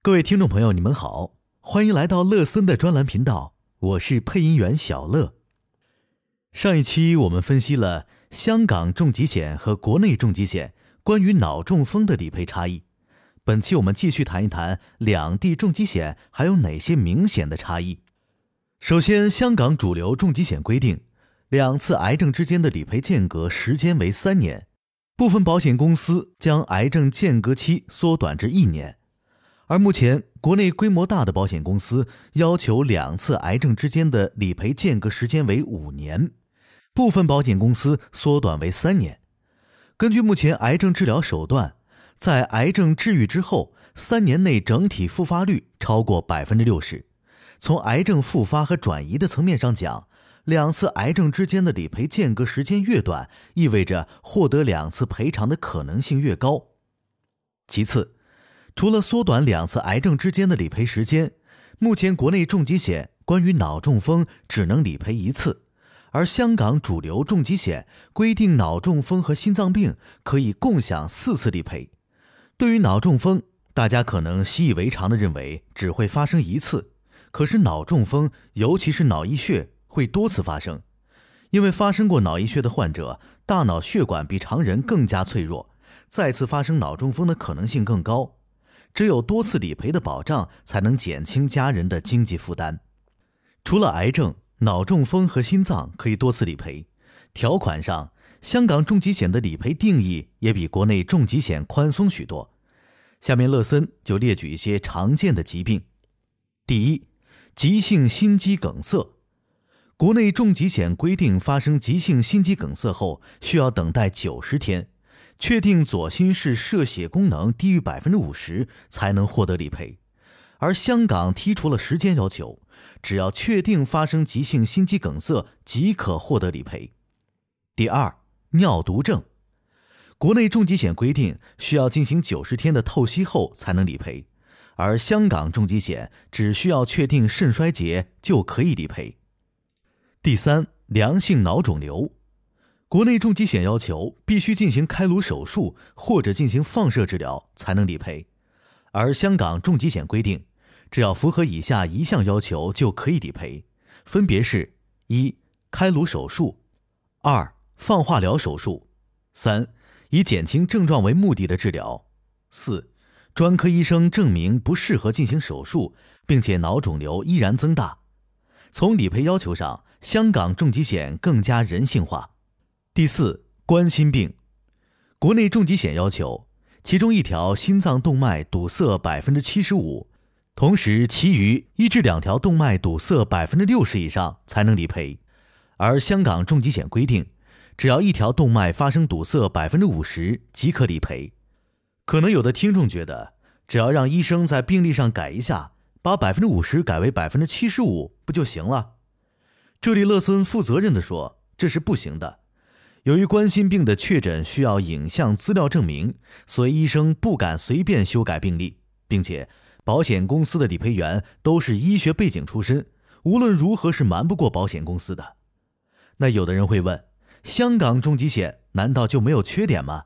各位听众朋友，你们好，欢迎来到乐森的专栏频道，我是配音员小乐。上一期我们分析了香港重疾险和国内重疾险关于脑中风的理赔差异，本期我们继续谈一谈两地重疾险还有哪些明显的差异。首先，香港主流重疾险规定，两次癌症之间的理赔间隔时间为三年，部分保险公司将癌症间隔期缩短至一年。而目前，国内规模大的保险公司要求两次癌症之间的理赔间隔时间为五年，部分保险公司缩短为三年。根据目前癌症治疗手段，在癌症治愈之后，三年内整体复发率超过百分之六十。从癌症复发和转移的层面上讲，两次癌症之间的理赔间隔时间越短，意味着获得两次赔偿的可能性越高。其次，除了缩短两次癌症之间的理赔时间，目前国内重疾险关于脑中风只能理赔一次，而香港主流重疾险规定脑中风和心脏病可以共享四次理赔。对于脑中风，大家可能习以为常的认为只会发生一次，可是脑中风，尤其是脑溢血，会多次发生。因为发生过脑溢血的患者，大脑血管比常人更加脆弱，再次发生脑中风的可能性更高。只有多次理赔的保障，才能减轻家人的经济负担。除了癌症、脑中风和心脏可以多次理赔，条款上，香港重疾险的理赔定义也比国内重疾险宽松许多。下面乐森就列举一些常见的疾病。第一，急性心肌梗塞。国内重疾险规定，发生急性心肌梗塞后，需要等待九十天。确定左心室射血功能低于百分之五十才能获得理赔，而香港剔除了时间要求，只要确定发生急性心肌梗塞即可获得理赔。第二，尿毒症，国内重疾险规定需要进行九十天的透析后才能理赔，而香港重疾险只需要确定肾衰竭就可以理赔。第三，良性脑肿瘤。国内重疾险要求必须进行开颅手术或者进行放射治疗才能理赔，而香港重疾险规定，只要符合以下一项要求就可以理赔，分别是：一、开颅手术；二、放化疗手术；三、以减轻症状为目的的治疗；四、专科医生证明不适合进行手术，并且脑肿瘤依然增大。从理赔要求上，香港重疾险更加人性化。第四，冠心病，国内重疾险要求，其中一条心脏动脉堵塞百分之七十五，同时其余一至两条动脉堵塞百分之六十以上才能理赔，而香港重疾险规定，只要一条动脉发生堵塞百分之五十即可理赔。可能有的听众觉得，只要让医生在病历上改一下，把百分之五十改为百分之七十五不就行了？这里乐森负责任的说，这是不行的。由于冠心病的确诊需要影像资料证明，所以医生不敢随便修改病历，并且保险公司的理赔员都是医学背景出身，无论如何是瞒不过保险公司的。那有的人会问，香港重疾险难道就没有缺点吗？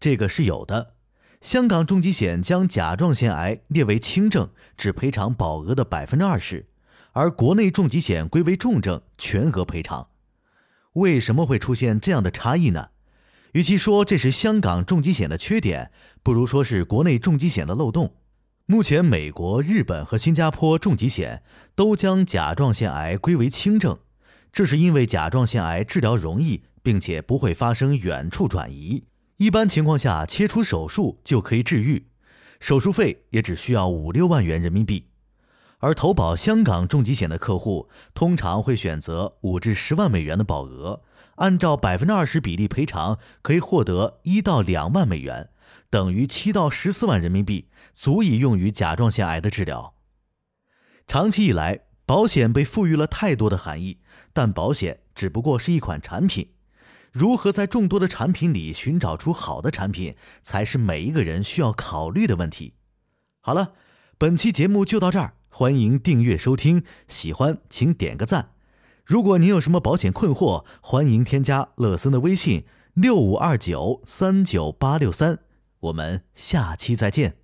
这个是有的，香港重疾险将甲状腺癌列为轻症，只赔偿保额的百分之二十，而国内重疾险归为重症，全额赔偿。为什么会出现这样的差异呢？与其说这是香港重疾险的缺点，不如说是国内重疾险的漏洞。目前，美国、日本和新加坡重疾险都将甲状腺癌归为轻症，这是因为甲状腺癌治疗容易，并且不会发生远处转移，一般情况下切除手术就可以治愈，手术费也只需要五六万元人民币。而投保香港重疾险的客户通常会选择五至十万美元的保额，按照百分之二十比例赔偿，可以获得一到两万美元，等于七到十四万人民币，足以用于甲状腺癌的治疗。长期以来，保险被赋予了太多的含义，但保险只不过是一款产品，如何在众多的产品里寻找出好的产品，才是每一个人需要考虑的问题。好了，本期节目就到这儿。欢迎订阅收听，喜欢请点个赞。如果您有什么保险困惑，欢迎添加乐森的微信六五二九三九八六三。我们下期再见。